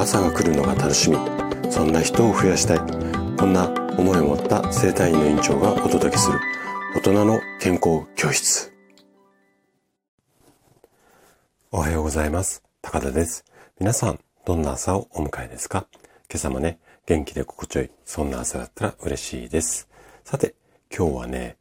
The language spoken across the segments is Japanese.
朝が来るのが楽しみ。そんな人を増やしたい。こんな思いを持った生体院の院長がお届けする。大人の健康教室。おはようございます。高田です。皆さんどんな朝をお迎えですか？今朝もね元気で心地よいそんな朝だったら嬉しいです。さて今日はね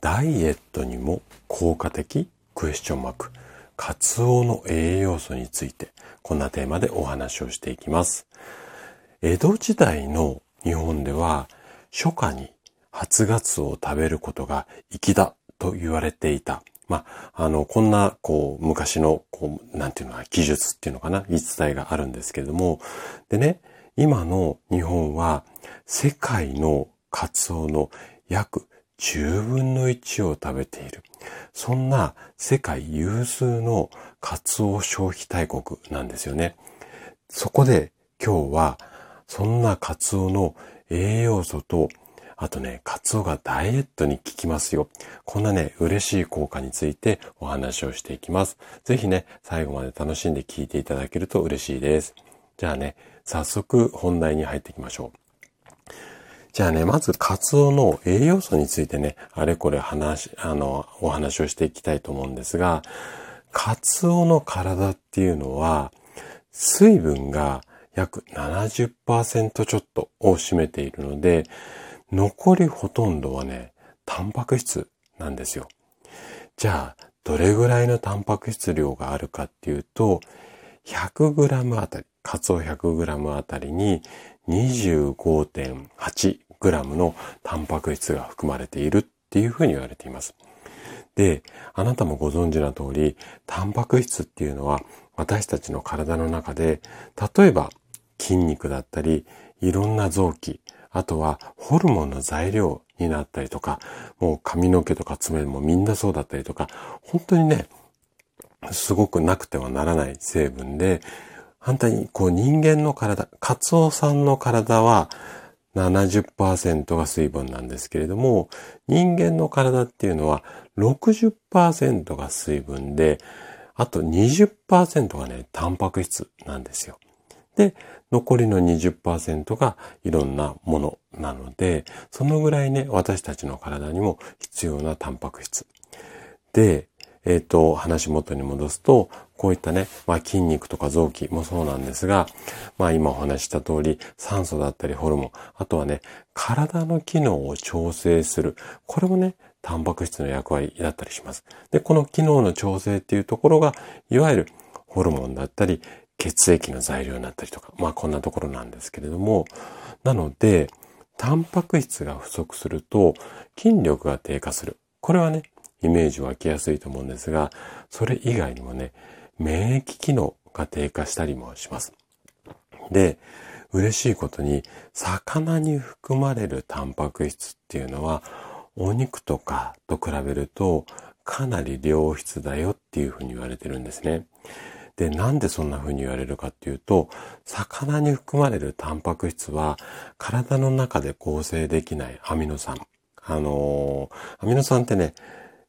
ダイエットにも効果的クエスチョンマーク。カツオの栄養素についてこんなテーマでお話をしていきます。江戸時代の日本では初夏に初ガツオを食べることが粋だと言われていた。まあ、あの、こんな、こう、昔の、こう、なんていうのか、技術っていうのかな、言い伝えがあるんですけれども、でね、今の日本は世界のカツオの約10分の1を食べている。そんな世界有数のカツオ消費大国なんですよね。そこで今日はそんなカツオの栄養素とあとね、カツオがダイエットに効きますよ。こんなね、嬉しい効果についてお話をしていきます。ぜひね、最後まで楽しんで聞いていただけると嬉しいです。じゃあね、早速本題に入っていきましょう。じゃあね、まずカツオの栄養素についてね、あれこれ話、あの、お話をしていきたいと思うんですが、カツオの体っていうのは、水分が約70%ちょっとを占めているので、残りほとんどはね、タンパク質なんですよ。じゃあ、どれぐらいのタンパク質量があるかっていうと、100g あたり、カツオ 100g あたりに 25.8g のタンパク質が含まれているっていうふうに言われています。で、あなたもご存知の通り、タンパク質っていうのは私たちの体の中で、例えば筋肉だったり、いろんな臓器、あとはホルモンの材料になったりとか、もう髪の毛とか爪もみんなそうだったりとか、本当にね、すごくなくてはならない成分で、反対に、こう人間の体、カツオさんの体は70%が水分なんですけれども、人間の体っていうのは60%が水分で、あと20%がね、タンパク質なんですよ。で、残りの20%がいろんなものなので、そのぐらいね、私たちの体にも必要なタンパク質。で、えっ、ー、と、話元に戻すと、こういったね、まあ筋肉とか臓器もそうなんですが、まあ今お話した通り、酸素だったりホルモン、あとはね、体の機能を調整する。これもね、タンパク質の役割だったりします。で、この機能の調整っていうところが、いわゆるホルモンだったり、血液の材料になったりとか、まあこんなところなんですけれども、なので、タンパク質が不足すると筋力が低下する。これはね、イメージ湧きやすいと思うんですが、それ以外にもね、免疫機能が低下したりもします。で、嬉しいことに、魚に含まれるタンパク質っていうのは、お肉とかと比べると、かなり良質だよっていうふうに言われてるんですね。で、なんでそんな風に言われるかっていうと、魚に含まれるタンパク質は、体の中で構成できないアミノ酸。あのー、アミノ酸ってね、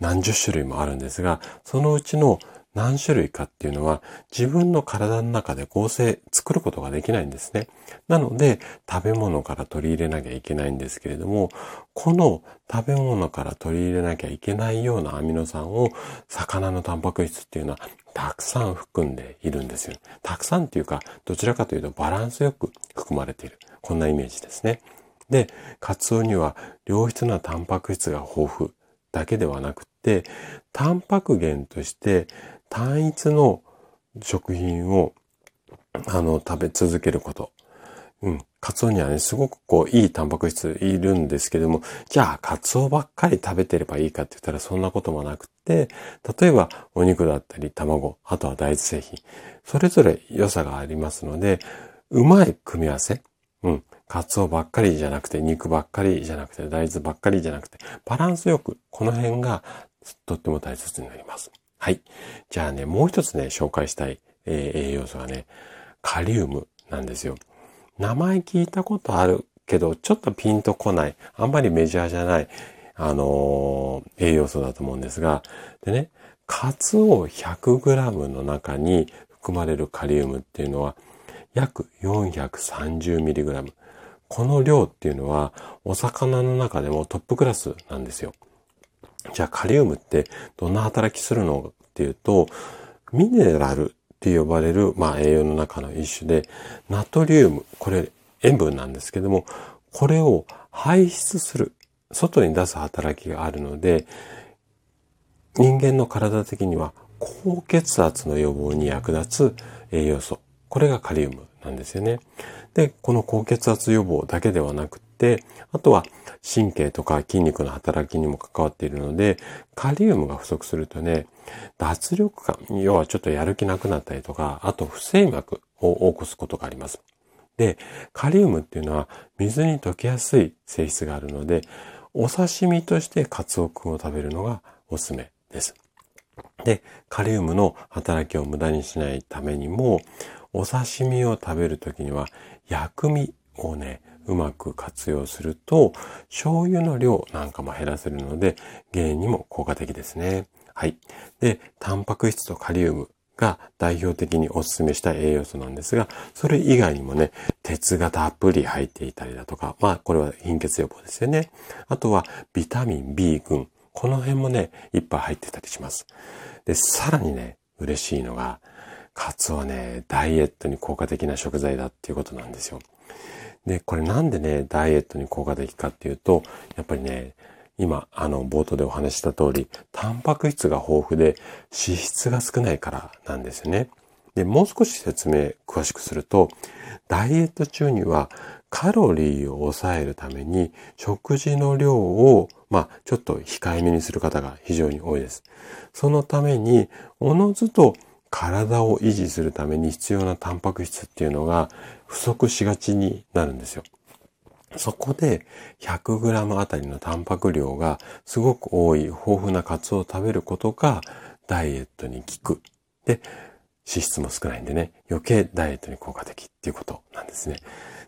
何十種類もあるんですが、そのうちの何種類かっていうのは自分の体の中で構成、作ることができないんですね。なので食べ物から取り入れなきゃいけないんですけれども、この食べ物から取り入れなきゃいけないようなアミノ酸を魚のタンパク質っていうのはたくさん含んでいるんですよ。たくさんっていうか、どちらかというとバランスよく含まれている。こんなイメージですね。で、カツオには良質なタンパク質が豊富だけではなくて、タンパク源として単一の食品を、あの、食べ続けること。うん。カツオにはね、すごくこう、いいタンパク質いるんですけども、じゃあ、カツオばっかり食べてればいいかって言ったらそんなこともなくて、例えば、お肉だったり、卵、あとは大豆製品、それぞれ良さがありますので、うまい組み合わせ。うん。カツオばっかりじゃなくて、肉ばっかりじゃなくて、大豆ばっかりじゃなくて、バランスよく、この辺がとっても大切になります。はい。じゃあね、もう一つね、紹介したい、えー、栄養素はね、カリウムなんですよ。名前聞いたことあるけど、ちょっとピンとこない、あんまりメジャーじゃない、あのー、栄養素だと思うんですが、でね、カツオ 100g の中に含まれるカリウムっていうのは、約 430mg。この量っていうのはお魚の中でもトップクラスなんですよ。じゃあカリウムってどんな働きするのっていうと、ミネラルって呼ばれる、まあ、栄養の中の一種で、ナトリウム、これ塩分なんですけども、これを排出する、外に出す働きがあるので、人間の体的には高血圧の予防に役立つ栄養素。これがカリウムなんですよね。で、この高血圧予防だけではなくて、あとは神経とか筋肉の働きにも関わっているので、カリウムが不足するとね、脱力感、要はちょっとやる気なくなったりとか、あと不整脈を起こすことがあります。で、カリウムっていうのは水に溶けやすい性質があるので、お刺身としてカツオ君を食べるのがおすすめです。で、カリウムの働きを無駄にしないためにも、お刺身を食べるときには薬味をね、うまく活用すると、醤油の量なんかも減らせるので、減塩にも効果的ですね。はい。で、タンパク質とカリウムが代表的にお勧めした栄養素なんですが、それ以外にもね、鉄がたっぷり入っていたりだとか、まあこれは貧血予防ですよね。あとはビタミン B 群。この辺もね、いっぱい入ってたりします。で、さらにね、嬉しいのが、カツはね、ダイエットに効果的な食材だっていうことなんですよ。で、これなんでね、ダイエットに効果的かっていうと、やっぱりね、今、あの、冒頭でお話した通り、タンパク質が豊富で脂質が少ないからなんですよね。で、もう少し説明詳しくすると、ダイエット中にはカロリーを抑えるために食事の量を、まあ、ちょっと控えめにする方が非常に多いです。そのために、おのずと体を維持するために必要なタンパク質っていうのが不足しがちになるんですよ。そこで 100g あたりのタンパク量がすごく多い豊富なカツオを食べることがダイエットに効く。で、脂質も少ないんでね、余計ダイエットに効果的っていうことなんですね。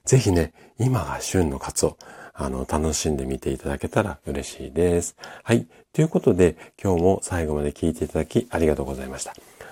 ぜひね、今が旬のカツオ、あの、楽しんでみていただけたら嬉しいです。はい。ということで、今日も最後まで聞いていただきありがとうございました。